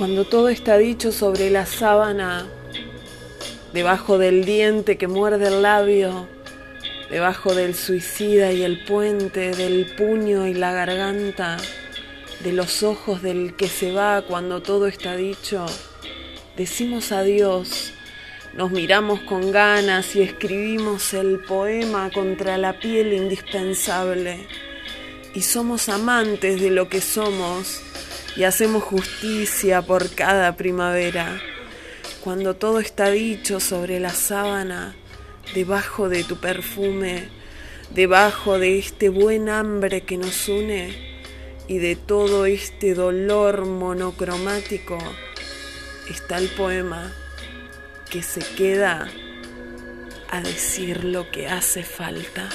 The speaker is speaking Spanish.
Cuando todo está dicho sobre la sábana, debajo del diente que muerde el labio, debajo del suicida y el puente, del puño y la garganta, de los ojos del que se va cuando todo está dicho, decimos adiós, nos miramos con ganas y escribimos el poema contra la piel indispensable. Y somos amantes de lo que somos y hacemos justicia por cada primavera. Cuando todo está dicho sobre la sábana, debajo de tu perfume, debajo de este buen hambre que nos une y de todo este dolor monocromático, está el poema que se queda a decir lo que hace falta.